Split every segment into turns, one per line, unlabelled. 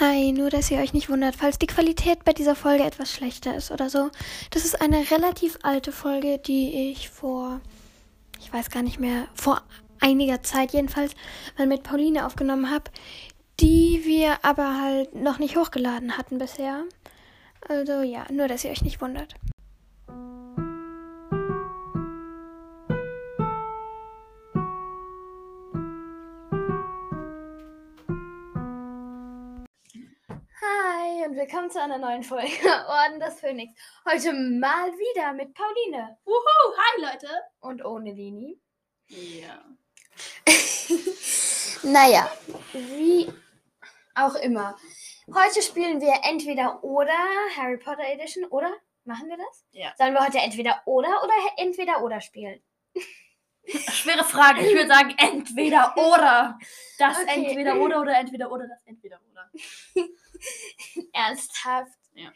Hi, nur dass ihr euch nicht wundert, falls die Qualität bei dieser Folge etwas schlechter ist oder so. Das ist eine relativ alte Folge, die ich vor, ich weiß gar nicht mehr, vor einiger Zeit jedenfalls, mal mit Pauline aufgenommen habe, die wir aber halt noch nicht hochgeladen hatten bisher. Also ja, nur dass ihr euch nicht wundert. Hi und willkommen zu einer neuen Folge Orden des Phönix. Heute mal wieder mit Pauline
Wuhu, hi Leute.
und ohne Leni.
Ja.
Naja, wie auch immer. Heute spielen wir entweder oder Harry Potter Edition, oder? Machen wir das?
Ja.
Sollen wir heute entweder oder oder entweder oder spielen?
Schwere Frage. Ich würde sagen entweder oder. Das
Okay.
entweder oder oder entweder oder das entweder oder.
Ernsthaft?
Ja.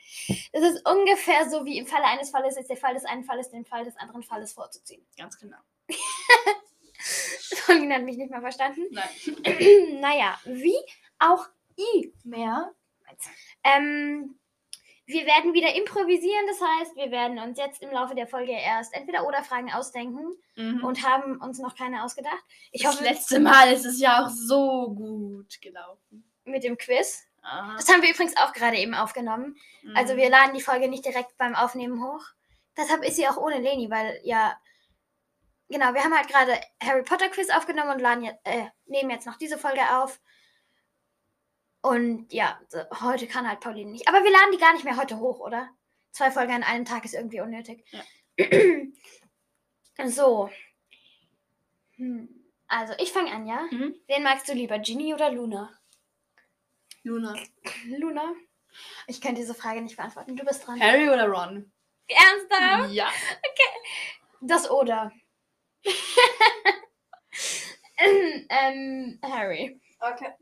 Das ist ungefähr so wie im Falle eines Falles ist der Fall des einen Falles den Fall des anderen Falles vorzuziehen.
Ganz genau.
Pauline hat mich nicht mal verstanden.
Nein.
naja, wie auch immer. Ähm, wir werden wieder improvisieren, das heißt, wir werden uns jetzt im Laufe der Folge erst entweder oder Fragen ausdenken
Mhm.
und haben uns noch keine ausgedacht. Ich
das
hoffe,
letzte Mal ist es ja auch so gut gelaufen.
mit dem Quiz.
Aha.
Das haben wir übrigens auch gerade eben aufgenommen. Also
Mhm.
wir laden die Folge nicht direkt beim Aufnehmen hoch. Deshalb ist sie auch ohne Leni, weil ja. Genau, wir haben halt gerade Harry Potter Quiz aufgenommen und laden jetzt, äh, nehmen jetzt noch diese Folge auf. Und ja, heute kann halt Pauline nicht. Aber wir laden die gar nicht mehr heute hoch, oder? Zwei Folgen an einem Tag ist irgendwie unnötig. so. Hm. Also, ich fange an, ja?
Mhm.
Wen magst du lieber, Ginny oder Luna?
Luna.
Luna? Ich kann diese Frage nicht beantworten. Du bist dran.
Harry oder Ron?
Ernsthaft?
Ja.
Das oder. ähm, Harry.
Okay.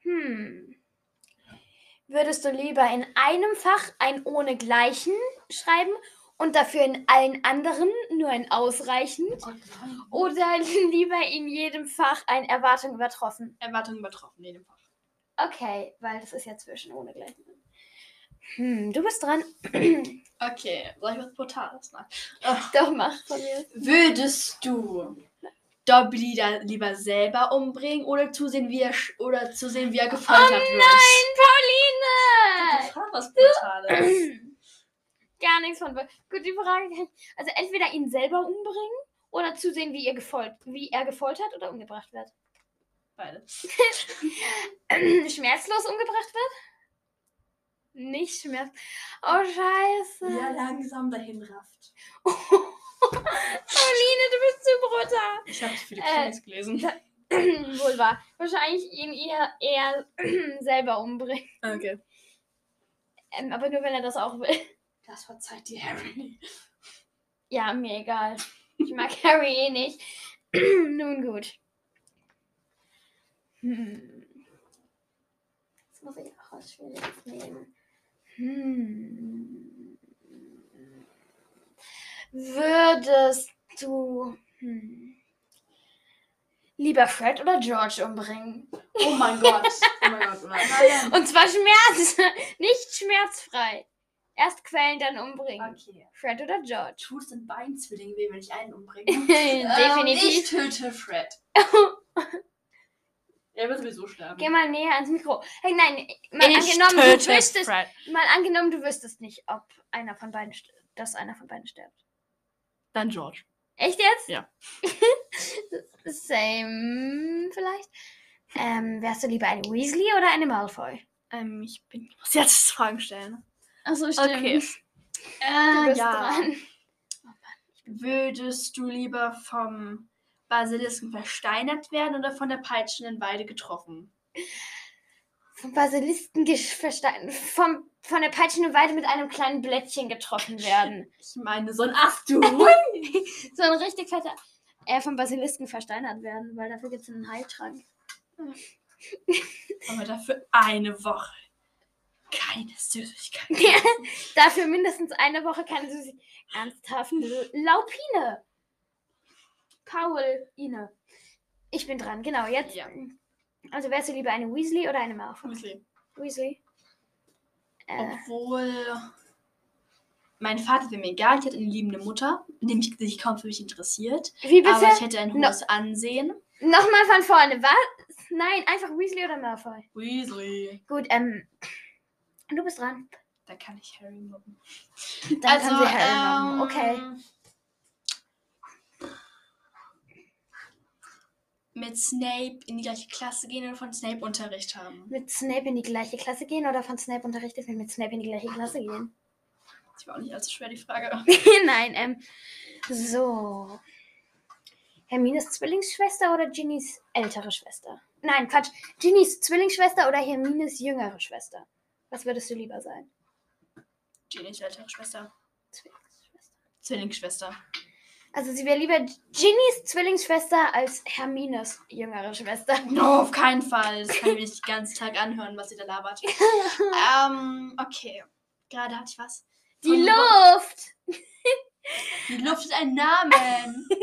Hm. Würdest du lieber in einem Fach ein ohne Gleichen schreiben und dafür in allen anderen nur ein ausreichend? Oder lieber in jedem Fach ein Erwartung übertroffen?
Erwartung übertroffen, in jedem Fall.
Okay, weil das ist ja zwischen ohne Gleichen. Hm, du bist dran.
Okay, soll ich was Brutales machen? Ach.
Doch, mach von mir.
Würdest du Dobby da lieber selber umbringen oder zusehen, wie er, oder zusehen, wie er gefoltert wird?
Nein, Pauline!
Das war was Brutales.
Gar nichts von. Gut, die Frage. Also entweder ihn selber umbringen oder zusehen, wie, ihr gefolt, wie er gefoltert oder umgebracht wird.
Beides.
Schmerzlos umgebracht wird? Nicht schmerz. Oh, scheiße.
Ja, langsam dahin rafft.
Pauline, du bist zu brutal.
Ich habe viele
Äh,
Comics gelesen.
Wohl wahr. Wahrscheinlich ihn eher, eher selber umbringen.
Okay.
Ähm, aber nur, wenn er das auch will.
Das verzeiht dir Harry.
Ja, mir egal. Ich mag Harry eh nicht. Nun gut. Hm. Jetzt muss ich auch was Schwieriges nehmen. Hm. Würdest du hm, lieber Fred oder George umbringen?
Oh mein Gott. Oh mein Gott. Oh mein Gott.
Und zwar Schmerz, nicht schmerzfrei. Erst quälen, dann umbringen.
Okay.
Fred oder George?
Tut es den Beinzwillingen weh, wenn ich einen umbringe?
Definitiv.
Ähm, ich töte Fred. er wird sowieso sterben.
Geh mal näher ans Mikro. Hey, nein, mal
Ich
angenommen, du
töte
wüsstest,
Fred.
mal angenommen, du wüsstest nicht, ob einer von beiden, dass einer von beiden stirbt.
Dann George.
Echt jetzt?
Ja.
Same, vielleicht. Ähm, wärst du lieber eine Weasley oder eine Malfoy?
Ähm, ich bin. Ich muss jetzt Fragen stellen.
Achso,
Okay.
Du
Äh,
bist
ja.
dran.
Würdest du lieber vom Basilisken versteinert werden oder von der peitschenden Weide getroffen?
Vom Basilisken gesch- verstein- vom, von der peitschenden Weide mit einem kleinen Blättchen getroffen werden.
Ich meine, so ein Ach du.
so ein richtig fetter. Er vom Basilisken versteinert werden, weil dafür gibt es einen Heiltrank.
Aber dafür eine Woche. Keine Süßigkeit.
Dafür mindestens eine Woche keine Süßigkeit. Ernsthaft? Laupine. Pauline. Ich bin dran, genau. Jetzt
Ja.
Also wärst du lieber eine Weasley oder eine Malfoy?
Weasley.
Weasley. Äh,
Obwohl. Mein Vater wäre mir egal, ich hätte eine liebende Mutter, die mich sich kaum für mich interessiert.
wie bitte?
Aber ich hätte ein
No.
hohes Ansehen.
Nochmal von vorne. Was? Nein, einfach Weasley oder Malfoy.
Weasley.
Gut, ähm. Du bist dran.
Da kann ich Harry mobben.
Dann kann sie Harry mobben. Okay.
ähm, Mit Snape in die gleiche Klasse gehen oder von Snape Unterricht haben.
Mit Snape in die gleiche Klasse gehen oder von Snape unterrichtet wird mit Snape in die gleiche Klasse gehen?
Das war auch nicht allzu schwer, die Frage.
Nein, ähm. So. Hermines Zwillingsschwester oder Ginnys ältere Schwester? Nein, Quatsch. Ginnys Zwillingsschwester oder Hermines jüngere Schwester? Was würdest du lieber sein?
Ginnys ältere Schwester.
Zwillingsschwester.
Zwillingsschwester.
Also sie wäre lieber Ginnys Zwillingsschwester als Hermines jüngere Schwester.
No, auf keinen Fall. Das kann ich mir nicht den ganzen Tag anhören, was sie da labert. ähm, okay. Gerade hatte ich was.
Die
Von-
Luft!
Die Luft ist ein Namen.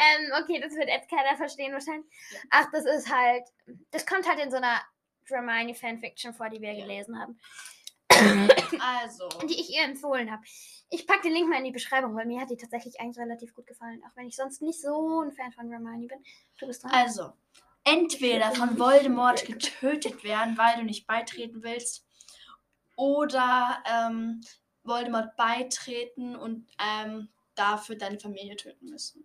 Ähm, okay, das wird jetzt keiner verstehen wahrscheinlich. Ach, das ist halt. Das kommt halt in so einer Dramini Fanfiction vor, die wir
Ja.
gelesen haben.
Also.
Die ich ihr empfohlen habe. Ich packe den Link mal in die Beschreibung, weil mir hat die tatsächlich eigentlich relativ gut gefallen. Auch wenn ich sonst nicht so ein Fan von Hermione bin. Du bist dran.
Also. Entweder von Voldemort getötet werden, weil du nicht beitreten willst. Oder ähm, Voldemort beitreten und ähm, dafür deine Familie töten müssen.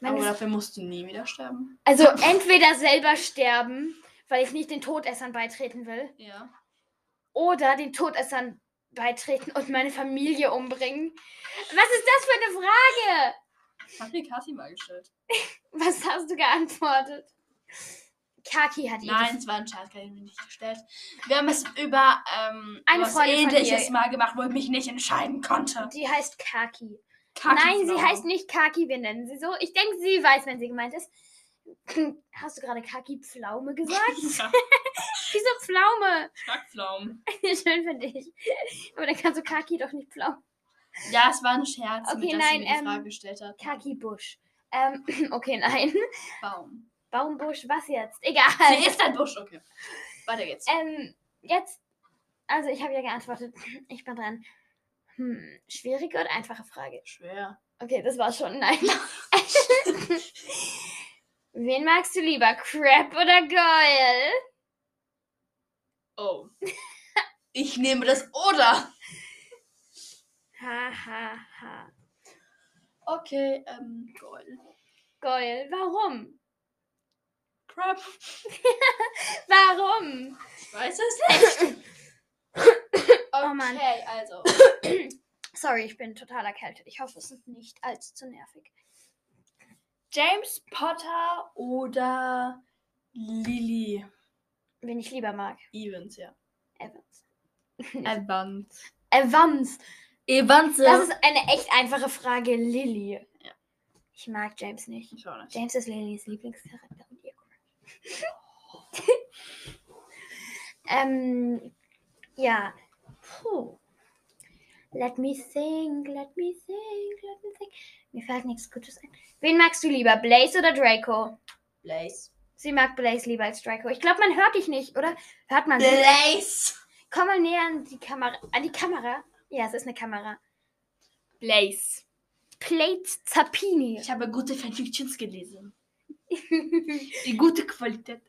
Wenn
Aber dafür musst du nie wieder sterben.
also entweder selber sterben, weil ich nicht den Todessern beitreten will.
Ja.
Oder den Todessern beitreten und meine Familie umbringen. Was ist das für eine Frage?
Hab die Kati mal gestellt.
Was hast du geantwortet? Kaki hat ihr
Nein, es war ein Scherz, kann ich mir nicht gestellt. Wir haben es über ähm,
Eine
was
Freundin
ähnliches mal gemacht, wo ich mich nicht entscheiden konnte.
Die heißt Kaki.
Kaki
Nein, sie
Frau.
heißt nicht Kaki, wir nennen sie so. Ich denke, sie weiß, wenn sie gemeint ist. Hast du gerade Kaki Pflaume gesagt?
Ja,
Wieso Pflaume?
Kackpflaumen.
Schön für dich. Aber dann kannst du Kaki doch nicht Pflaume.
Ja, es war ein Scherz,
Okay,
mit dass
nein,
sie mir die
ähm,
Frage gestellt hat.
Kaki Busch. Ähm, okay, nein.
Baum.
Baumbusch, was jetzt? Egal.
Sie ist ein Busch, okay. Weiter geht's.
Ähm, jetzt. Also, ich habe ja geantwortet. Ich bin dran. Hm, schwierige oder einfache Frage?
Schwer.
Okay, das war schon. Nein. Wen magst du lieber? Crab oder Goyle?
Oh. Ich nehme das oder.
Ha, ha, ha.
Okay, ähm, Gold.
Goyle, warum?
Crap.
Warum?
Ich weiß es nicht. Okay,
Oh Mann.
also.
Sorry, ich bin total erkältet. Ich hoffe, es ist nicht allzu zu nervig.
James Potter oder Lily
Wen ich lieber mag.
Evans, ja.
Evans.
Evans.
Evans.
Evans,
Das ist eine echt einfache Frage. Lily.
Ja.
Ich mag James nicht.
Ich auch nicht.
James ist Lillys Lieblingscharakter und ihr Crush. ähm, ja. Puh. Let me think, let me think, let me think. Mir fällt nichts Gutes ein. Wen magst du lieber, Blaze oder Draco?
Blaze.
Sie mag Blaze lieber als Draco. Ich glaube, man hört dich nicht, oder? Hört man?
Blaze.
Komm mal näher an die Kamera. An die Kamera? Ja, es ist eine Kamera.
Blaze.
Plate Zappini.
Ich habe gute Fanfictions gelesen. Die gute Qualität.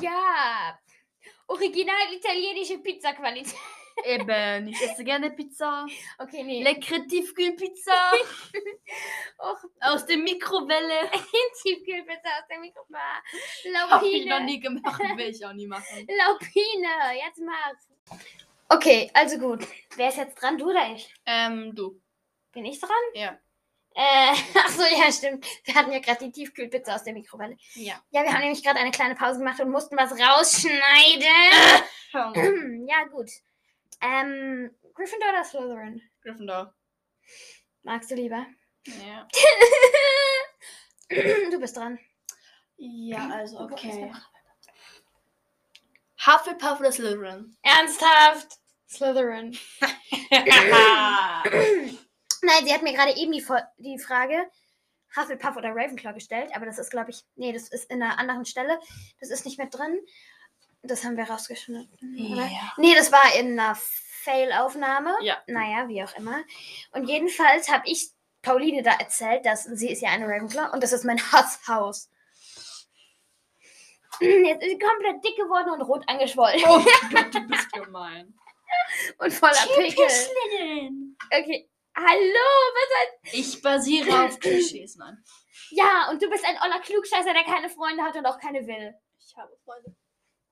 ja. Original italienische Pizza-Qualität.
Eben, ich esse gerne Pizza.
Okay, nee.
Leckere Tiefkühlpizza
Och,
aus der Mikrowelle.
Tiefkühlpizza aus der Mikrowelle.
Hab ich noch
Laupine.
nie gemacht, will ich auch nie machen.
Laupine. Jetzt mach's. Okay, also gut. Wer ist jetzt dran? Du oder ich?
Ähm, du.
Bin ich dran?
Ja.
Äh, ach so, ja, stimmt. Wir hatten ja gerade die Tiefkühlpizza aus der Mikrowelle.
Ja.
Ja, wir haben nämlich gerade eine kleine Pause gemacht und mussten was rausschneiden. ja, gut. Ähm, Gryffindor oder Slytherin?
Gryffindor.
Magst du lieber?
Ja.
du bist dran.
Ja, also
Okay.
Hufflepuff oder Slytherin?
Ernsthaft? Slytherin. Nein, sie hat mir gerade eben die, die Frage Hufflepuff oder Ravenclaw gestellt, aber das ist, glaube ich, nee, das ist in einer anderen Stelle. Das ist nicht mehr drin. Das haben wir rausgeschnitten. Oder?
Ja.
Nee, das war in einer Fail-Aufnahme.
Ja.
Naja, wie auch immer. Und jedenfalls habe ich Pauline da erzählt, dass sie ist ja eine Ravenclaw und das ist mein Hasshaus. Jetzt ist sie komplett dick geworden und rot angeschwollen.
Oh Gott, du bist gemein.
Und voller Pickel. Okay. Hallo, was
Ich basiere auf Klischees, nein.
Ja, und du bist ein oller Klugscheißer, der keine Freunde hat und auch keine will.
Ich habe Freunde.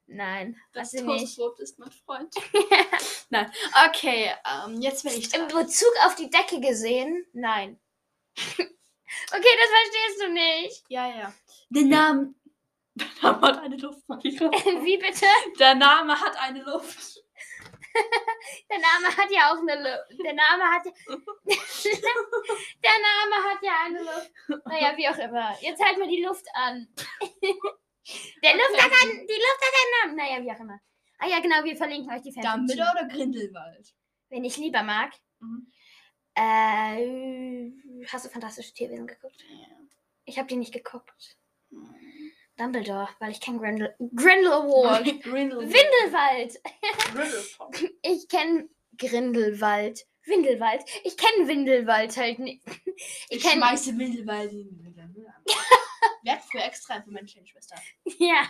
Nein,
Das. Toastbrot ist mein Freund. Nein. Okay, ähm, jetzt bin ich
Im
dran.
Bezug auf die Decke gesehen? Nein. okay, das verstehst du nicht.
Ja, ja. Der Name. Der Name hat eine Luft.
Wie bitte?
Der Name hat eine Luft.
Der Name hat ja auch eine Luft. Der Name hat ja. Der Name hat ja eine Luft. Naja, wie auch immer. Jetzt halt mal die Luft an. Der Luft hat einen, die hat einen Namen. Naja, wie auch immer. Ah ja, genau, wir verlinken euch die Fanfiction.
Dumbledore oder Grindelwald?
Wen ich lieber mag.
Mhm.
Äh, hast du Fantastische Tierwesen geguckt?
Ja.
Ich habe die nicht geguckt. Dumbledore, weil ich kenne Grindel Grindelwald.
Grindelwald.
Windelwald.
Grindelwald.
Ich kenne Grindelwald. Windelwald. Ich kenne Windelwald halt nicht.
Ich
kenn-
schmeiße Windelwald in den Müll. Wer hat für extra für meine kleine Schwester?
Ja.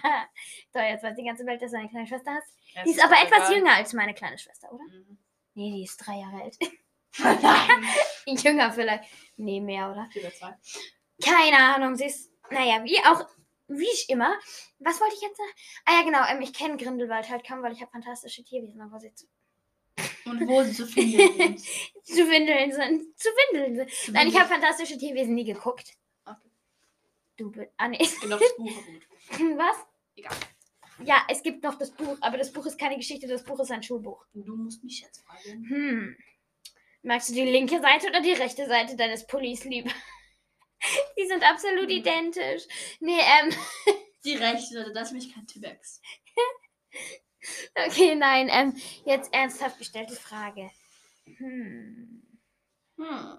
So, jetzt weiß die ganze Welt, dass du eine kleine Schwester hast.
Ja,
Die ist
doch
aber etwas
egal.
jünger als meine kleine Schwester, oder?
Mhm.
Nee, die ist drei Jahre alt.
Nein.
jünger vielleicht. Nee, mehr, oder?
Oder zwei.
Keine Ahnung. Sie ist, naja, wie auch, wie ich immer. Was wollte ich jetzt sagen? Ah ja, genau. Ähm, ich kenne Grindelwald halt kaum, weil ich habe fantastische Tierwesen, aber sie zu,
Und wo sie zu finden sind.
zu windeln sind. Zu windeln sind. Nein, ich habe fantastische Tierwesen nie geguckt. Du bist. Ah, nee.
Genau, das Buch war gut.
Was?
Egal.
Ja, es gibt noch das Buch, aber das Buch ist keine Geschichte, das Buch ist ein Schulbuch.
Du musst mich jetzt fragen.
Hm. Magst du die linke Seite oder die rechte Seite deines Pullis lieber? Die sind absolut
Hm.
identisch. Nee, ähm,
Die rechte Seite, das ist nämlich kein T-Rex.
okay, nein, ähm, jetzt ernsthaft gestellte Frage. Hm.
Hm.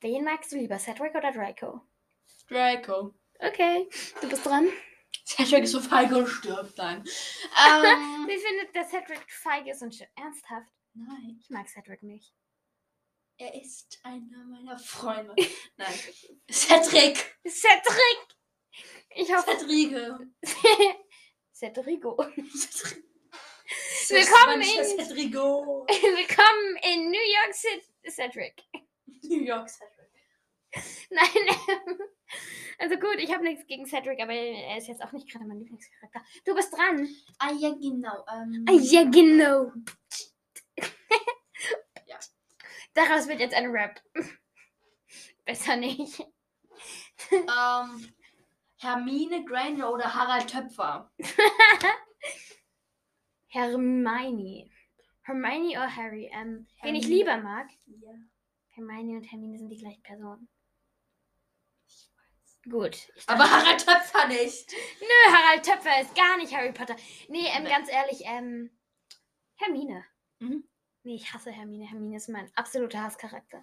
Wen magst du lieber, Cedric oder Draco?
Draco.
Okay, du bist dran.
Cedric ist so feige und stirbt dann. Ähm,
Wie findet der Cedric feige ist und sch- ernsthaft?
nein,
Ich mag Cedric nicht.
er ist einer meiner Freunde. Nein. Cedric.
Cedric! Ich hoffe,
Cedrico.
Cedrico.
Cedric.
Willkommen in-
Cedrico.
Willkommen in New York City, Cedric.
New York Cedric.
Nein, ähm, also gut, ich habe nichts gegen Cedric, aber er ist jetzt auch nicht gerade mein Lieblingscharakter. Du bist dran.
Ah ja, genau. Ähm,
Ah, ja, genau.
Ja.
Daraus wird jetzt ein Rap. Besser nicht.
ähm, Hermine Granger oder Harald Töpfer?
Hermione. Hermione oder Harry? Ähm, wen ich
Hermine.
lieber mag.
Ja.
Hermione und Hermine sind die gleichen Personen. Gut.
Aber Harald Töpfer nicht.
Nö, Harald Töpfer ist gar nicht Harry Potter. Nee, ähm,
Nee.
ganz ehrlich, ähm, Hermine.
Mhm.
Nee, ich hasse Hermine. Hermine ist mein absoluter Hasscharakter.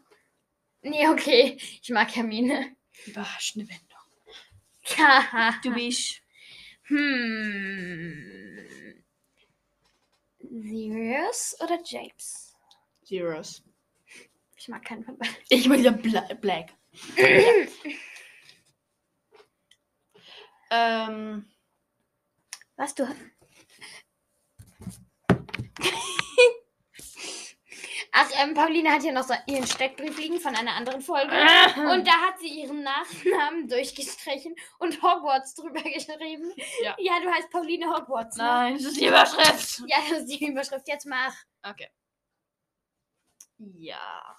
Nee, okay. Ich mag Hermine.
Überraschende Wendung.
Haha.
Du bist.
Hm. Sirius oder James?
Zeros.
Ich mag keinen von beiden.
Ich will ja Bla Black. ähm,
Was du? Ach, ähm, Pauline hat hier noch so ihren Steckbrief liegen von einer anderen Folge. Und da hat sie ihren Nachnamen durchgestrichen und Hogwarts drüber geschrieben.
Ja.
Ja, du heißt Pauline Hogwarts. Ne?
Nein, das ist die Überschrift.
Ja, das ist die Überschrift. Jetzt mach.
Okay. Ja.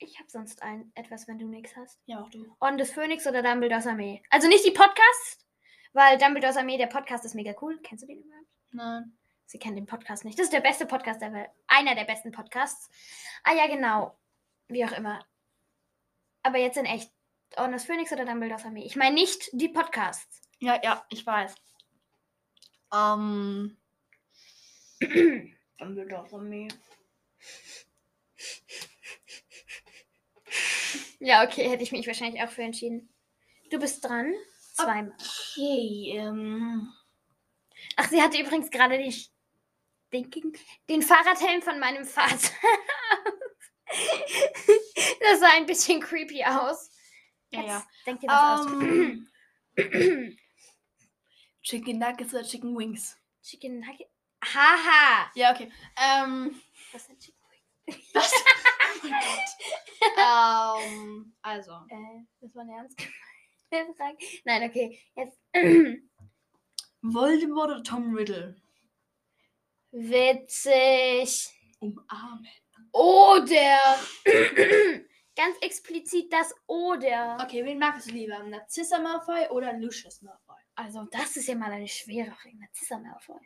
Ich habe sonst ein etwas, wenn du nichts hast.
Ja, auch du.
Orden des Phönix oder Dumbledores Armee? Also nicht die Podcasts, weil Dumbledores Armee, der Podcast ist mega cool. Kennst du den überhaupt?
Nein.
Sie kennen den Podcast nicht. Das ist der beste Podcast der Welt. Einer der besten Podcasts. Ah ja, genau. Wie auch immer. Aber jetzt in echt. Orden des Phönix oder Dumbledores Armee? Ich meine nicht die Podcasts.
Ja, ja, ich weiß. Ähm. Dann wird auch von mir.
Ja, okay, hätte ich mich wahrscheinlich auch für entschieden. Du bist dran. Zweimal.
Okay, ähm.
Ach, sie hatte übrigens gerade den, den, den Fahrradhelm von meinem Vater. das sah ein bisschen creepy aus.
Ja,
Jetzt
ja.
Denk dir was
Ähm,
aus.
Chicken Nuggets oder Chicken Wings?
Chicken Nugget. Haha.
Ja, okay. Ähm,
Was sind Chicken?
Was? oh mein Gott. ähm, also.
Äh, das war eine ernst gemeinte Frage. Nein, okay. Jetzt.
Voldemort oder Tom Riddle?
Witzig.
Umarmen.
Oder. Ganz explizit das Oder.
Okay, wen magst du lieber? Narcissa Malfoy oder Lucius Malfoy?
Also, das ist ja mal eine schwere Frage. Narcissa Malfoy.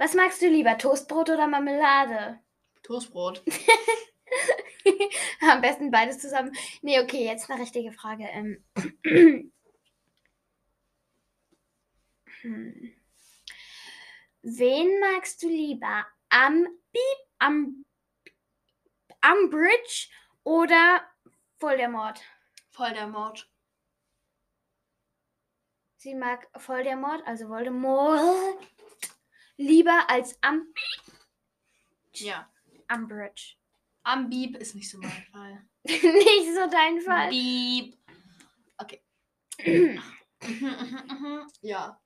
Was magst du lieber? Toastbrot oder Marmelade?
Toastbrot.
Am besten beides zusammen. Nee, okay, jetzt eine richtige Frage. Ähm. Hm. Wen magst du lieber? Am Beep, am, am Bridge oder Voldemort?
Voll der Mord.
Sie mag Voldemort, also Voldemort, lieber als am,
Ja.
Umbridge.
Am Beep ist nicht so mein Fall.
Nicht so dein Fall.
Beep. Okay. Ja.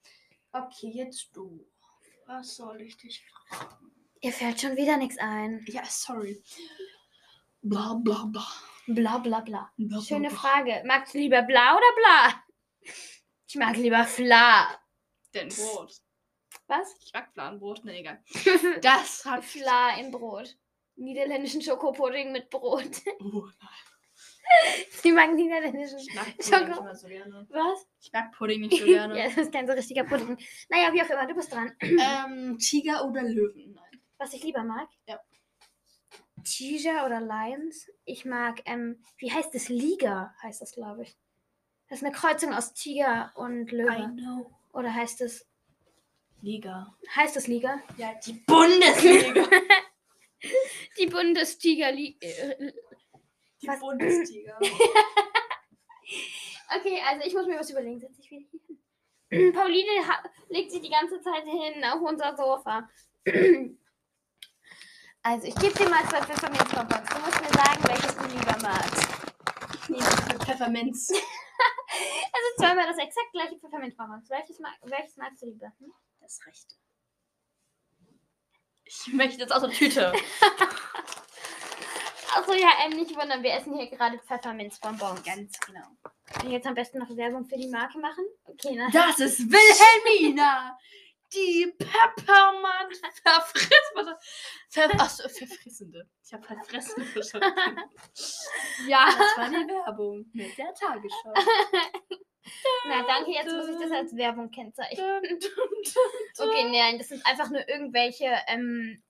Okay, jetzt du. Was soll ich dich fragen?
Ihr fällt schon wieder nichts ein.
Ja, sorry. Bla bla bla.
Bla bla bla.
bla
Schöne
bla.
Frage. Magst du lieber bla oder bla? Ich mag lieber fla.
Denn Brot.
Was?
Ich mag Fladenbrot. Ne, egal. Das hat
Fla im Brot. Niederländischen Schokopudding mit Brot.
Oh, nein.
Sie mag niederländischen.
Ich mag Pudding
Schoko-
nicht immer so gerne.
Was?
Ich mag Pudding nicht so gerne.
ja, das ist kein so richtiger Pudding. Naja, wie auch immer, du bist dran.
ähm, Tiger oder Löwen? Nein.
Was ich lieber mag?
Ja.
Tiger oder Lions? Ich mag, ähm, wie heißt das? Liga heißt das, glaube ich. Das ist eine Kreuzung aus Tiger und
I
Löwe.
know.
Oder heißt es,
Liga.
heißt es Liga?
Ja, die Bundesliga.
Die Bundestiger Liga.
Die
Was?
Bundesliga.
Okay, also ich muss mir was überlegen. Setz dich wieder hier hin. Pauline legt sich die ganze Zeit hin auf unser Sofa. Also, ich gebe dir mal zwei Pfefferminzbonbons. Du musst mir sagen, welches du lieber magst.
Ich nehme Pfefferminz.
Also zweimal das exakt gleiche Pfefferminzbonbons. Welches, mag, welches magst du lieber? Hm?
Das rechte. Ich möchte jetzt aus der Tüte.
Achso, ja, ähm, nicht wundern, wir essen hier gerade Pfefferminzbonbons.
Ganz genau.
Kann ich jetzt am besten noch Werbung für die Marke machen? Okay, na.
Das ist Wilhelmina. Die Peppermint verfrissende. Ver Achso, verfrissende. Ich habe verfressende verstanden. ja, das war die Werbung mit der Tagesschau.
Na, danke, jetzt muss ich das als Werbung kennzeichnen. Okay, nein, das sind einfach nur irgendwelche ähm,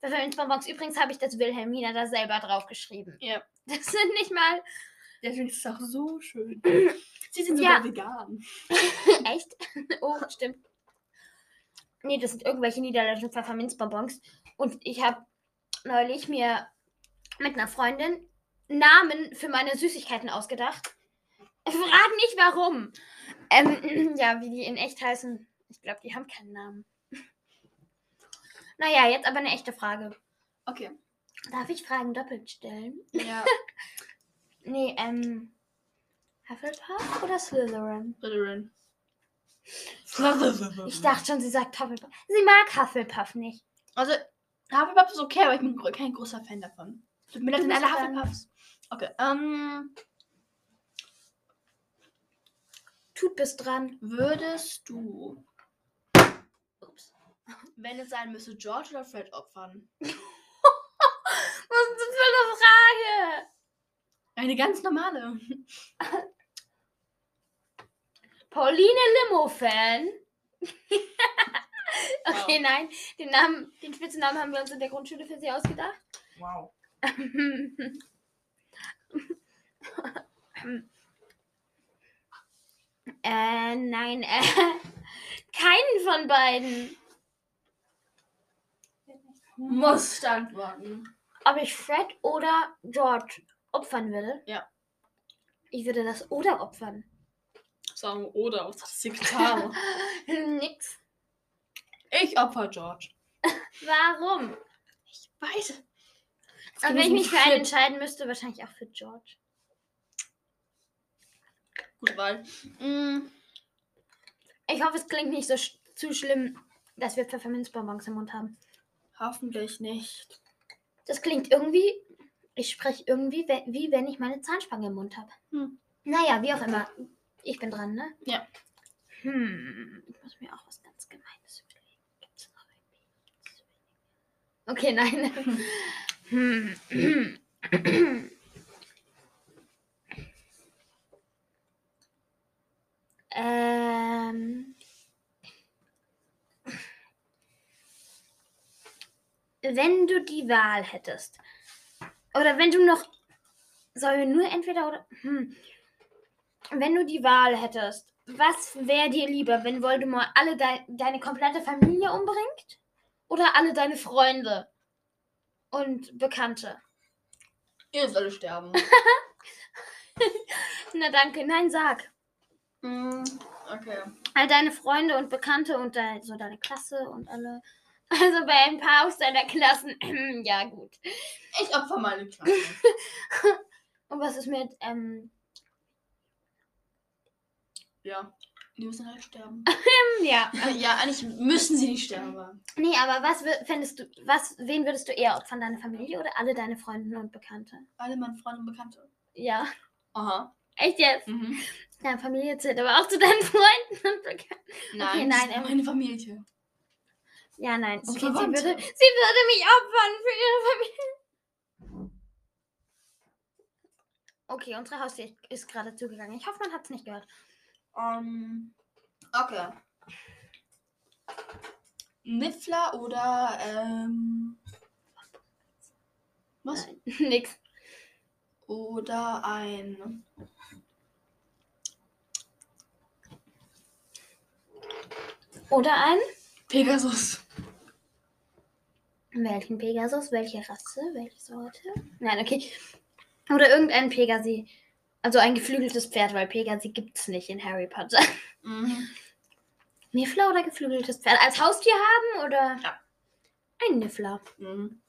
Pfefferminzbonbons. Übrigens habe ich das Wilhelmina da selber draufgeschrieben.
Ja.
Das sind nicht mal.
Deswegen ist es auch so schön. Sie sind
Ja.
sogar vegan.
Echt? Oh, stimmt. Nee, das sind irgendwelche niederländischen Pfefferminzbonbons. Und ich habe neulich mir mit einer Freundin Namen für meine Süßigkeiten ausgedacht. Frag nicht warum. Ähm, ja, wie die in echt heißen. Ich glaube, die haben keinen Namen. Naja, jetzt aber eine echte Frage.
Okay.
Darf ich Fragen doppelt stellen?
Ja.
Nee, ähm. Hufflepuff oder Slytherin?
Slytherin.
Ich dachte schon, sie sagt Hufflepuff. Sie mag Hufflepuff nicht.
Also, Hufflepuff ist okay, aber ich bin kein großer Fan davon. Tut mir leid alle. Hufflepuffs. Okay, ähm,
Tut bis dran.
würdest du,
Ups.
wenn es sein müsste, George oder Fred opfern?
Was ist das für eine Frage?
Eine ganz normale.
Pauline Limo-Fan. okay,
Wow.
nein. Den Namen, den Spitznamen haben wir uns in der Grundschule für sie ausgedacht.
Wow.
Äh, nein, äh, keinen von beiden.
Musst antworten.
ob ich Fred oder George opfern würde?
Ja.
Ich würde das oder opfern.
Sagen oder, was hat das hier getan?
Nix.
ich opfer George.
Warum?
Ich weiß.
Aber wenn ich mich für einen entscheiden müsste, wahrscheinlich auch für George.
Gute Wahl. Mm,
Ich hoffe, es klingt nicht so sch zu schlimm, dass wir Pfefferminzbonbons im Mund haben.
hoffentlich nicht.
Das klingt irgendwie, ich spreche irgendwie, we- wie wenn ich meine Zahnspange im Mund habe.
Hm.
Naja, wie auch immer. Ich bin dran, ne?
Ja.
Hm, ich muss mir auch was ganz Gemeines überlegen. Gibt's noch irgendwie? Okay, nein. Hm. Wenn du die Wahl hättest, oder wenn du noch, sollen wir nur entweder oder, hm. wenn du die Wahl hättest, was wäre dir lieber, wenn Voldemort alle dei deine komplette Familie umbringt oder alle deine Freunde und Bekannte?
Ihr sollt sterben.
Na danke, nein, sag.
mm, okay.
All deine Freunde und Bekannte und dein, so deine Klasse und alle. Also bei ein paar aus deiner Klassen. ja, gut.
Ich opfer meine Klasse.
Und was ist mit, ähm,
ja. Die müssen halt sterben.
ja.
ja, eigentlich müssen sie nicht sterben. aber-
Nee, aber was fändest du, was, wen würdest du eher opfern, deine Familie oder alle deine Freunde und Bekannte?
Alle meine Freunde und Bekannte.
Ja.
Aha.
Echt jetzt?
Mhm.
Deine Familie zählt aber auch zu deinen Freunden und Bekannten.
Nein,
nein,
das ist
ähm,
meine Familie.
Ja, nein.
Sie
Okay, sie würde, sie würde mich opfern für ihre Familie. Okay, unsere Haustür ist gerade zugegangen. Ich hoffe, man hat es nicht gehört.
Ähm, okay. Niffler oder ähm, was?
Nein, nix.
Oder ein
Oder ein?
Pegasus.
Welchen Pegasus? Welche Rasse? Welche Sorte? Nein, okay. Oder irgendein Pegasi. Also ein geflügeltes Pferd, weil Pegasi gibt es nicht in Harry Potter.
Mhm.
Niffler oder geflügeltes Pferd? Als Haustier haben oder?
Ja.
Ein Niffler.
Mhm.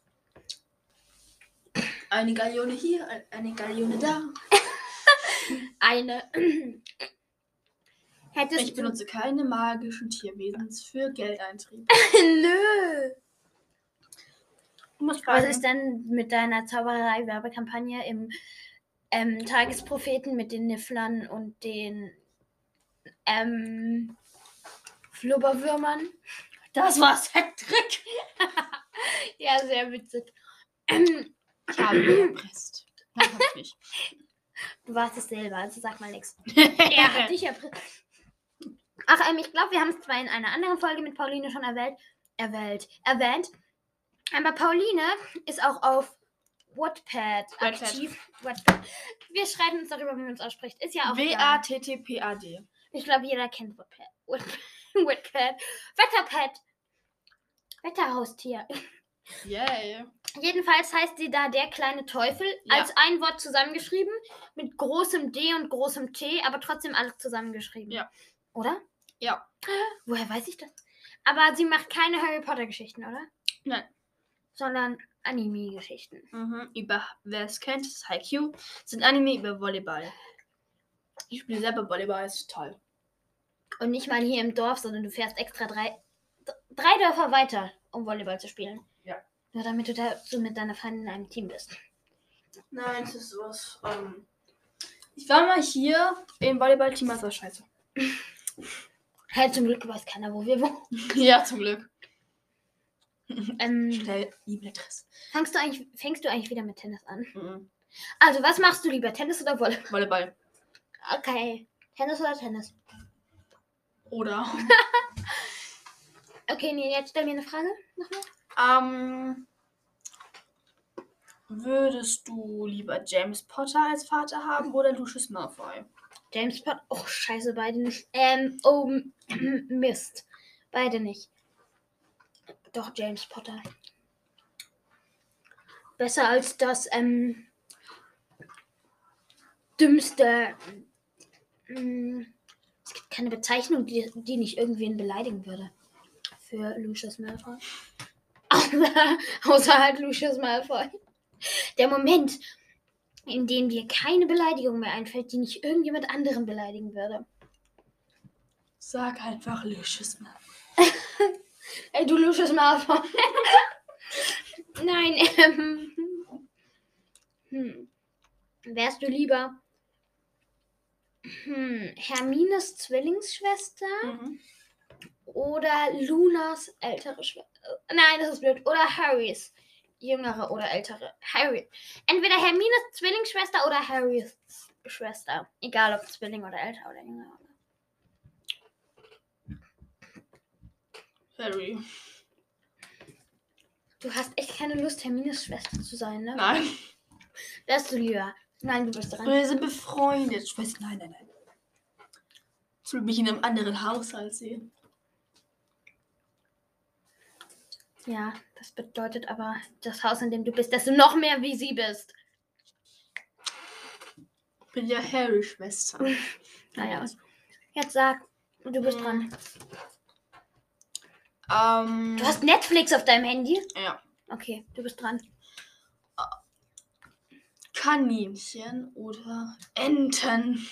Eine Galeone hier, ein- eine Galeone da.
Eine. Hättest
Ich benutze keine magischen Tierwesens für Geldeintrieb.
Nö. Was ist denn mit deiner Zauberei-Werbekampagne im ähm, Tagespropheten mit den Nifflern und den ähm, Flubberwürmern?
Das war's, Trick.
Ja, sehr witzig.
Ich habe ihn erpresst. Nein, hab ich nicht.
du warst es selber, also sag mal nichts. Er hat dich erpresst. Ach, ähm, ich glaube, wir haben es zwar in einer anderen Folge mit Pauline schon erwähnt, erwähnt, erwähnt. Aber Pauline ist auch auf Wattpad aktiv. Wattpad. Wir schreiben uns darüber, wie man es ausspricht. Ist ja auch.
W-A-T-T-P-A-D.
Ich glaube, jeder kennt Wattpad. Wattpad. Wattpad. Wetterpad. Wetterhaustier.
Yay.
Jedenfalls heißt sie da der kleine Teufel,
Ja.
als ein Wort zusammengeschrieben, mit großem D und großem T, aber trotzdem alles zusammengeschrieben.
Ja.
Oder?
Ja.
Woher weiß ich das? Aber sie macht keine Harry Potter Geschichten, oder?
Nein.
Sondern Anime-Geschichten.
Mhm. Über, wer es kennt, das ist Haikyuu. Sind Anime über Volleyball. Ich spiele selber Volleyball, ist toll.
Und nicht mal hier im Dorf, sondern du fährst extra drei, drei Dörfer weiter, um Volleyball zu spielen.
Ja.
Nur damit du da so mit deiner Freundin in einem Team bist.
Nein, das ist sowas. Ähm, ich war mal hier im Volleyballteam, das war scheiße.
Hey, zum Glück weiß keiner, wo wir wohnen.
ja, zum Glück.
Ähm,
Schnell E-Mail-Adresse.
fängst, du eigentlich, fängst du eigentlich wieder mit Tennis an?
Mhm.
Also, was machst du lieber, Tennis oder Volleyball?
Volleyball.
Okay. Tennis oder Tennis?
Oder?
Okay, nee, jetzt stell mir eine Frage. Nochmal.
ähm, würdest du lieber James Potter als Vater haben oder Lucius Malfoy?
James Potter. Oh, scheiße, beide nicht. Ähm, oh, Mist. Beide nicht. Doch, James Potter. Besser als das ähm, dümmste. Mm, es gibt keine Bezeichnung, die, die nicht irgendwen beleidigen würde. Für Lucius Malfoy. Außer, halt Lucius Malfoy. Der Moment, in dem dir keine Beleidigung mehr einfällt, die nicht irgendjemand anderen beleidigen würde.
Sag einfach Lucius mal.
Ey, du Lucius Malfoy. Nein, ähm. Hm. Wärst du lieber hm, Hermines Zwillingsschwester
Mhm.
oder Lunas ältere Schwester? Nein, das ist blöd. Oder Harrys jüngere oder ältere. Harry. Entweder Hermines Zwillingsschwester oder Harrys Schwester. Egal ob Zwilling oder älter oder jünger.
Harry.
Du hast echt keine Lust, Hermines Schwester zu sein, ne?
Nein.
Wärst du lieber. Nein, du bist dran.
Wir sind befreundet. Weiß, nein, nein, nein. Ich will mich in einem anderen Haushalt sehen.
Ja, das bedeutet aber das Haus, in dem du bist, dass du noch mehr wie sie bist.
Ich bin ja Harrys Schwester.
Naja. Jetzt sag, du bist
Hm.
dran.
Ähm,
Du hast Netflix auf deinem Handy?
ja.
Okay, du bist dran.
Kaninchen oder Enten.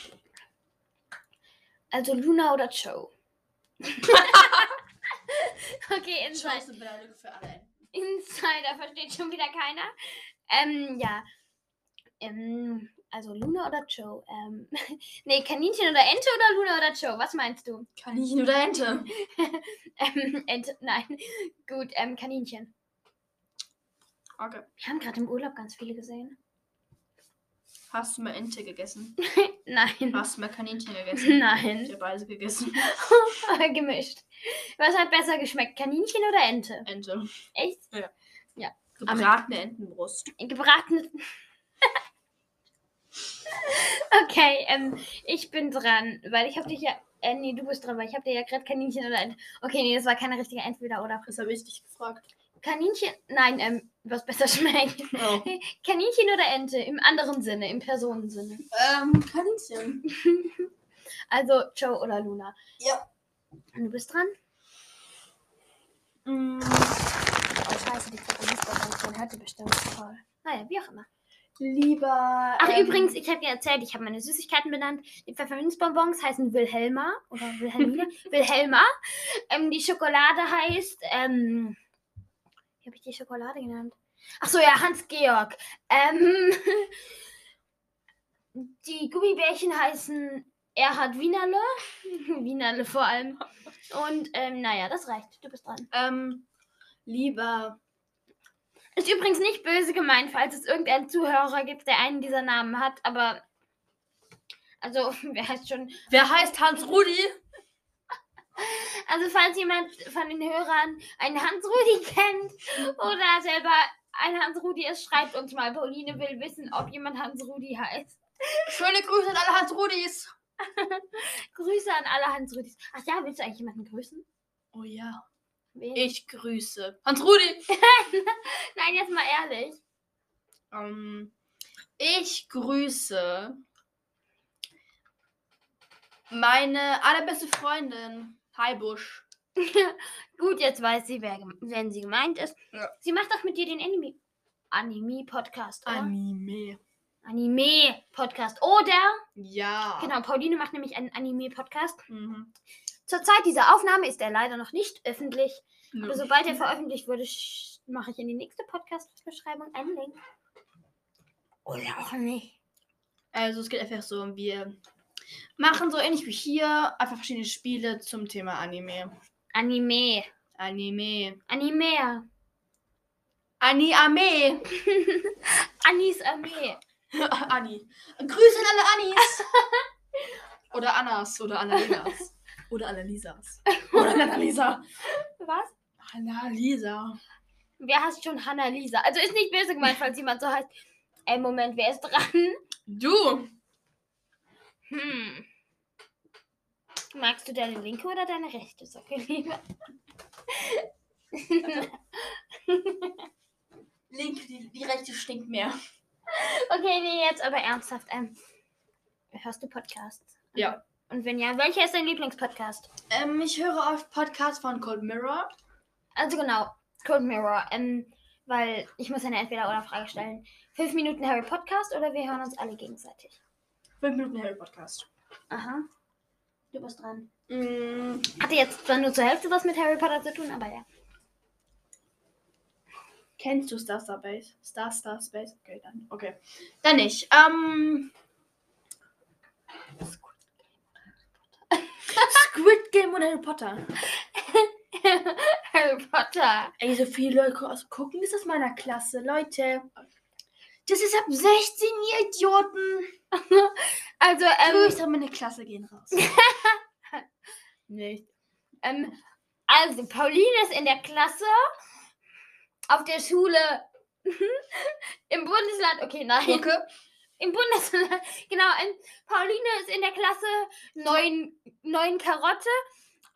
Also Luna oder Joe? okay, Insider.
Scheiße, Beleidigung für alle Enten.
Insider versteht schon wieder keiner. Ähm, ja. Ähm, also Luna oder Joe? Ähm, nee, Kaninchen oder Ente oder Luna oder Joe? Was meinst du?
Kaninchen oder Ente?
Ähm, Ente, nein. Gut, ähm, Kaninchen.
Okay.
Wir haben gerade im Urlaub ganz viele gesehen.
Hast du mal Ente gegessen?
Nein.
Hast du mal Kaninchen gegessen? Ich
Nein.
habe beide gegessen.
Gemischt. Was hat besser geschmeckt? Kaninchen oder Ente?
Ente.
Echt?
Gebratene Entenbrust.
Gebratene. Okay, ähm, ich bin dran, weil ich habe dich ja. Äh, nee, du bist dran, weil ich habe dir ja gerade Kaninchen oder Ente. Okay, nee, das war keine richtige Entweder oder.
Das habe ich dich gefragt.
Kaninchen. Nein, ähm, was besser schmeckt.
Oh.
Kaninchen oder Ente? Im anderen Sinne, im Personensinne.
Ähm, Kaninchen.
Also Joe oder Luna.
Ja.
Und du bist dran?
Mm,
Oh, scheiße, die Präferenzbereich, man hört die bestimmt voll. Naja, wie auch immer.
Lieber.
Ach,
ähm,
übrigens, ich habe dir erzählt, ich habe meine Süßigkeiten benannt. Die Pfefferminzbonbons heißen Wilhelma oder Wilhelmine. Wilhelma. Ähm, die Schokolade heißt, ähm, wie habe ich die Schokolade genannt? Ach so, ja, Hans-Georg. Ähm, die Gummibärchen heißen Erhard Wienerle. Wienerle vor allem. Und, ähm, naja, das reicht. Du bist dran.
Ähm, lieber.
Ist übrigens nicht böse gemeint, falls es irgendeinen Zuhörer gibt, der einen dieser Namen hat, aber. Also, wer heißt schon.
Wer heißt Hans Rudi?
Also, falls jemand von den Hörern einen Hans-Rudi kennt oder selber ein Hans-Rudi ist, schreibt uns mal. Pauline will wissen, ob jemand Hans-Rudi heißt.
Schöne Grüße an alle Hans Rudis.
Grüße an alle Hans-Rudis. Ach ja, willst du eigentlich jemanden grüßen?
Oh ja.
Wen?
Ich grüße. Hans Rudi.
Nein, jetzt mal ehrlich.
Ähm, ich grüße meine allerbeste Freundin, Heibusch.
Gut, jetzt weiß sie, wer, gem- wen sie gemeint ist.
Ja.
Sie macht doch mit dir den Anime. Anime-Podcast, oder?
Anime.
Anime-Podcast. Oder,
Ja.
genau, Pauline macht nämlich einen Anime-Podcast.
Mhm.
Zur Zeit dieser Aufnahme ist er leider noch nicht öffentlich.
Nö.
Aber sobald er veröffentlicht wurde, mache ich in die nächste Podcast-Beschreibung einen Link. Oder auch nicht.
Also es geht einfach so, wir machen so ähnlich wie hier einfach verschiedene Spiele zum Thema Anime.
Anime.
Anime.
Anime.
Ani-Ame.
Anis Armee.
Anni. Grüße an alle Annis. oder Annas oder Annalinas. Oder Annalisas. Oder Annalisa.
Was?
Annalisa.
Wer heißt schon Hannah-Lisa? Also ist nicht böse gemeint, falls jemand so heißt. Ey, Moment, wer ist dran?
Du.
Hm. Magst du deine linke oder deine rechte Socke lieber?
linke, die, die rechte stinkt mehr.
Okay, nee, jetzt aber ernsthaft. Ähm, hörst du Podcasts?
Ja.
Und wenn ja, welcher ist dein Lieblingspodcast?
Ähm, ich höre oft Podcasts von Cold Mirror.
Also genau, Cold Mirror. Ähm, weil ich muss eine Entweder-Oder-Frage stellen. Fünf Minuten Harry Podcast oder wir hören uns alle gegenseitig?
5 Minuten Harry Podcast.
Aha. Du bist dran.
Mm,
Hatte jetzt zwar nur zur Hälfte was mit Harry Potter zu tun, aber ja.
kennst du Star Star Base? Star Star Space? Okay, dann. Okay. Dann nicht. Ähm. Squid Game und Harry Potter.
Harry Potter.
Ey, so viele Leute gu- gucken das aus meiner Klasse. Leute. Das ist ab 16, ihr Idioten.
Also,
Ähm,
ähm,
ich soll meine Klasse gehen raus.
nicht. Ähm, also, Pauline ist in der Klasse auf der Schule im Bundesland. Okay, nein.
Gucke.
Im Bundesland. Genau, Pauline ist in der Klasse 9, 9 Karotte.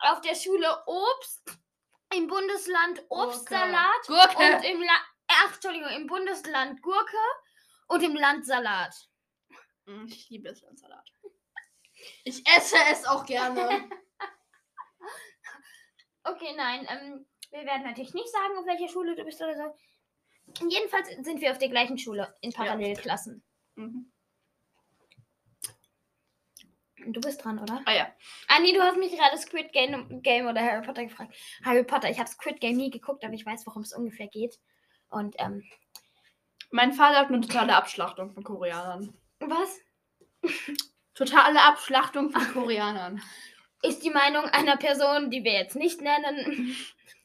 Auf der Schule Obst. Im Bundesland Obstsalat.
Gurke.
Und im La Ach, Entschuldigung, im Bundesland Gurke. Und im Land Salat.
Mm, Ich liebe es Salat. Ich esse es auch gerne.
Okay, nein, ähm, wir werden natürlich nicht sagen, auf welcher Schule du bist oder so. Jedenfalls sind wir auf der gleichen Schule in Parallelklassen.
Mhm.
Du bist dran, oder?
Ah ja.
Ah, nee, du hast mich gerade Squid Game, Game oder Harry Potter gefragt. Harry Potter, ich habe Squid Game nie geguckt, aber ich weiß, worum es ungefähr geht. Und, ähm,
Mein Vater hat eine totale Abschlachtung von Koreanern.
was
Totale Abschlachtung von Koreanern.
ist die Meinung einer Person, die wir jetzt nicht nennen,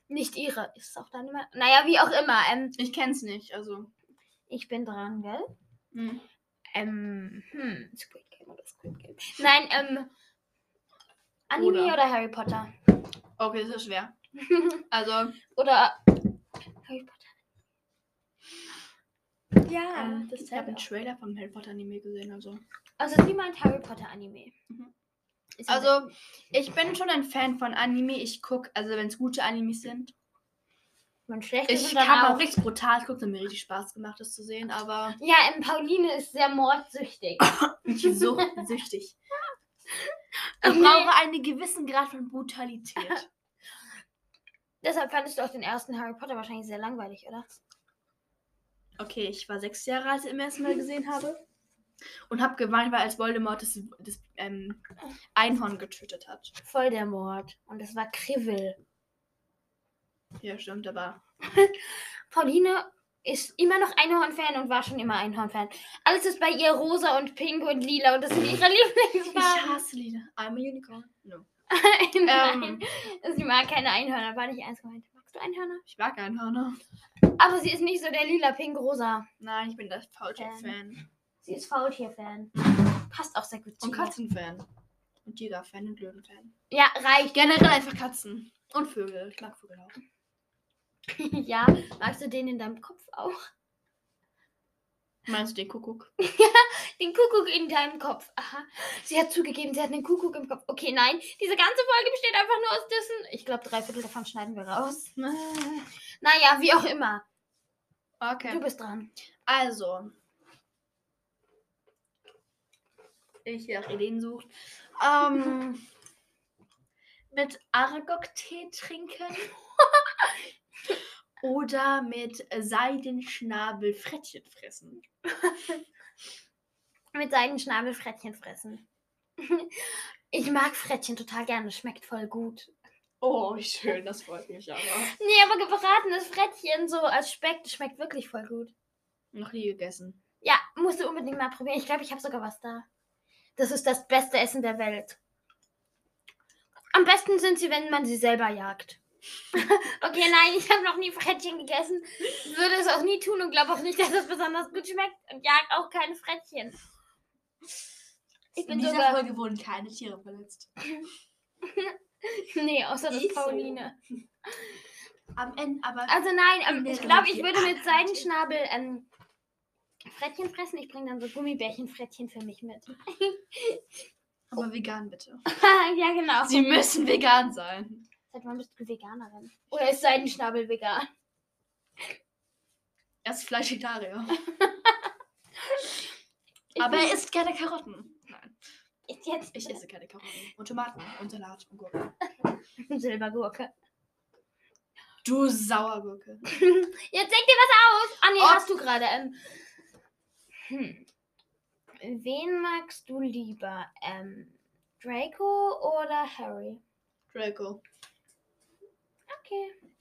nicht ihre? Ist es auch deine Meinung? Naja, wie auch immer. Ähm,
Ich kenn's nicht, also.
ich bin dran, gell?
mm.
Ähm, hm, Squid Game oder Squid Game. Nein, ähm, Anime
Oder.
oder, Harry Potter?
Okay, das ist schwer. Also,
Oder Harry Potter. Ja,
ähm,
das
ich habe einen. Trailer vom Harry Potter Anime gesehen, also.
Also sie meint Harry Potter Anime.
Mhm. Also, ich bin schon ein Fan von Anime. Ich guck, also wenn es gute Animes sind.
Man schlecht
Ich
ist
habe auch
auch.
richtig brutal geguckt, hat mir richtig Spaß gemacht, das zu sehen, aber
Ja, Pauline ist sehr mordsüchtig.
süchtig. Ich
Nee.
brauche einen gewissen Grad von Brutalität.
Deshalb fandest du auch den ersten Harry Potter wahrscheinlich sehr langweilig, oder?
Okay, ich war sechs Jahre alt, als ich im ersten Mal gesehen habe. Und habe geweint, weil als Voldemort das, das ähm, Einhorn getötet hat.
Voll der Mord. Und es war Krivel.
Ja, stimmt, aber.
Pauline ist immer noch Einhorn-Fan und war schon immer Einhorn-Fan. Alles ist bei ihr rosa und pink und lila und das sind ihre
Ich
Lieblingsfarben.
hasse Lieder. I'm a Unicorn. No.
Nein, sie mag keine Einhörner, war nicht eins gemeint. Magst du Einhörner?
Ich mag Einhörner.
Aber sie ist nicht so der lila, pink, rosa.
Nein, ich bin der falsche
Ähm.
Fan.
Sie ist Faultier-Fan. Passt auch sehr gut zu
Und. Katzenfan. Und Tigerfan und Löwenfan.
Ja, reicht.
Generell einfach Katzen. Und Vögel. Ich mag Vögel auch.
ja, magst du den in deinem Kopf auch?
Meinst du den Kuckuck?
Den Kuckuck in deinem Kopf. Aha. Sie hat zugegeben, sie hat einen Kuckuck im Kopf. Okay, nein. Diese ganze Folge besteht einfach nur aus Dissen. Ich glaube, drei Viertel davon schneiden wir raus. Naja, wie auch immer. Du
Okay.
bist dran.
Also. Ich nach Ideen sucht. Ähm. mit Argok-Tee trinken. Oder mit Seidenschnabel Frettchen fressen.
Mit Seidenschnabel Frettchen fressen. Ich mag Frettchen total gerne. Schmeckt voll gut.
Oh, wie schön, das freut mich aber.
Nee, aber gebratenes Frettchen so als Speck, das schmeckt wirklich voll gut.
Noch nie gegessen.
Ja, musst du unbedingt mal probieren. Ich glaube, ich habe sogar was da. Das ist das beste Essen der Welt. Am besten sind sie, wenn man sie selber jagt. okay, nein, ich habe noch nie Frettchen gegessen. Würde es auch nie tun und glaube auch nicht, dass es besonders gut schmeckt. Und jag auch keine Frettchen. Ich bin
In dieser
sogar.
Folge wurden keine Tiere verletzt.
Nee, außer das
Ich so.
Pauline.
Am Ende, aber.
Also nein, ähm, ich glaube, ich würde mit Seidenschnabel ähm, Frettchen fressen. Ich bringe dann so Gummibärchen-Frettchen für mich mit.
aber vegan bitte.
ja, genau.
Sie müssen vegan sein.
Seit wann bist du Veganerin? Oder ist Seidenschnabel vegan?
Er ist Fleischitarier. Aber er isst keine Karotten. Nein,
Ist jetzt
ich esse keine Karotten. Und Tomaten und Salat und Gurken.
Silbergurke.
Du Sauergurke.
Jetzt denk dir was aus. Ah, nee,
Oh.
hast du gerade. Ähm, hm. Wen magst du lieber? Ähm, Draco oder Harry?
Draco.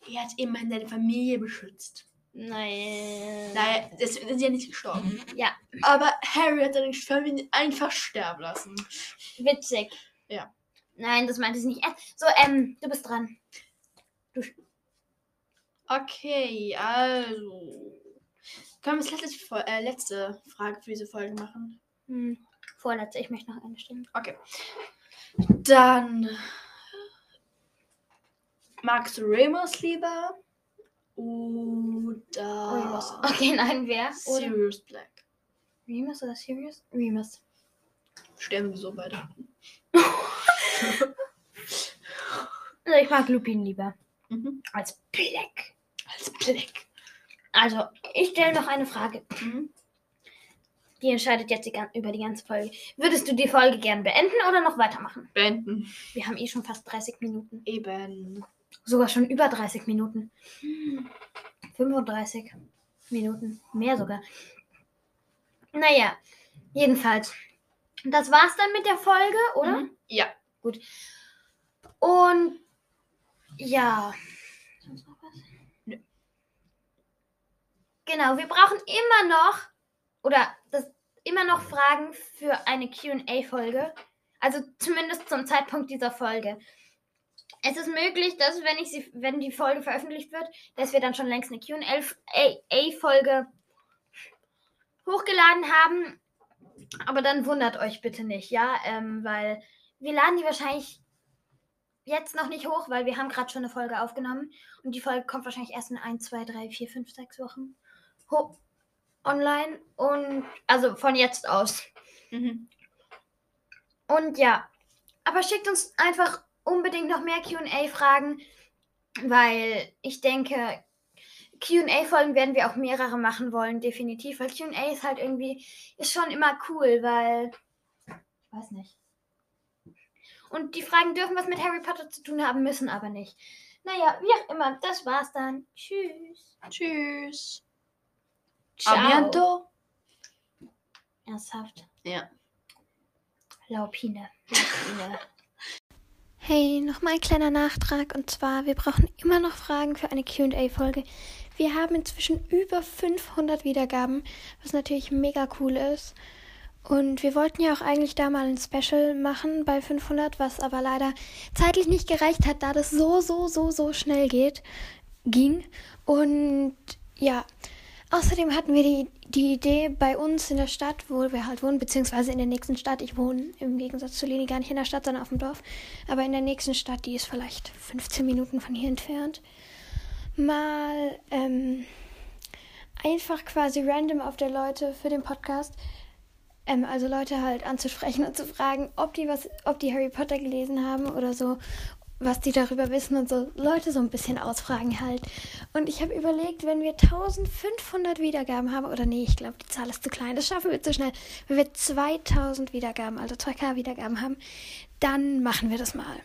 Okay.
Er hat immerhin seine Familie beschützt.
Nein.
Naja, es sind ja nicht gestorben.
Ja.
Aber Harry hat seine Familie einfach sterben lassen.
Witzig.
Ja.
Nein, das meinte ich nicht. ernst. So, ähm, du bist dran.
Okay, also. Können wir das letzte, äh, letzte Frage für diese Folge machen?
Hm. Vorletzte, ich möchte noch eine stellen.
Okay. Dann. Magst du Ramos lieber? Oder.
Remus. Okay, nein, wer? Oder
Sirius Black.
Remus oder Sirius? Remus.
Sterben wir so beide.
Also ich mag Lupin lieber.
Mhm.
Als Black.
Als Black.
Also, ich stelle noch eine Frage.
Mhm.
Die entscheidet jetzt die, über die ganze Folge. Würdest du die Folge gern beenden oder noch weitermachen?
Beenden.
Wir haben eh schon fast 30 Minuten.
Eben.
Sogar schon über 30 Minuten. 35 Minuten. Mehr sogar. Naja, jedenfalls. Das war's dann mit der Folge, oder?
Mhm. Ja.
Und ja. Sonst noch was?
Nö.
Genau, wir brauchen immer noch oder das immer noch Fragen für eine QA-Folge. Also zumindest zum Zeitpunkt dieser Folge. Es ist möglich, dass wenn ich sie, wenn die Folge veröffentlicht wird, dass wir dann schon längst eine QA-Folge hochgeladen haben. Aber dann wundert euch bitte nicht, ja, ähm, weil wir laden die wahrscheinlich jetzt noch nicht hoch, weil wir haben gerade schon eine Folge aufgenommen und die Folge kommt wahrscheinlich erst in 1, 2, 3, 4, 5, 6 Wochen ho online und also von jetzt aus.
Mhm.
Und ja, aber schickt uns einfach unbedingt noch mehr QA-Fragen, weil ich denke, QA-Folgen werden wir auch mehrere machen wollen, definitiv. Weil QA ist halt irgendwie, ist schon immer cool, weil. Ich weiß nicht. Und die Fragen dürfen was mit Harry Potter zu tun haben, müssen aber nicht. Naja, wie auch immer, das war's dann. Tschüss.
Tschüss.
Ciao. Ernsthaft.
Ja.
Laupine. Laupine.
Hey, nochmal ein kleiner Nachtrag und zwar, wir brauchen immer noch Fragen für eine QA-Folge. Wir haben inzwischen über 500 Wiedergaben, was natürlich mega cool ist. Und wir wollten ja auch eigentlich da mal ein Special machen bei 500, was aber leider zeitlich nicht gereicht hat, da das so, so, so, so schnell geht, ging. Und ja, außerdem hatten wir die, die Idee bei uns in der Stadt, wo wir halt wohnen, beziehungsweise in der nächsten Stadt. Ich wohne im Gegensatz zu Leni gar nicht in der Stadt, sondern auf dem Dorf. Aber in der nächsten Stadt, die ist vielleicht 15 Minuten von hier entfernt, mal ähm, einfach quasi random auf der Leute für den Podcast, ähm, also Leute halt anzusprechen und zu fragen, ob die was, ob die Harry Potter gelesen haben oder so, was die darüber wissen und so Leute so ein bisschen ausfragen halt. Und ich habe überlegt, wenn wir 1500 Wiedergaben haben, oder nee, ich glaube, die Zahl ist zu klein, das schaffen wir zu schnell. Wenn wir 2000 Wiedergaben, also 2K Wiedergaben haben, dann machen wir das mal.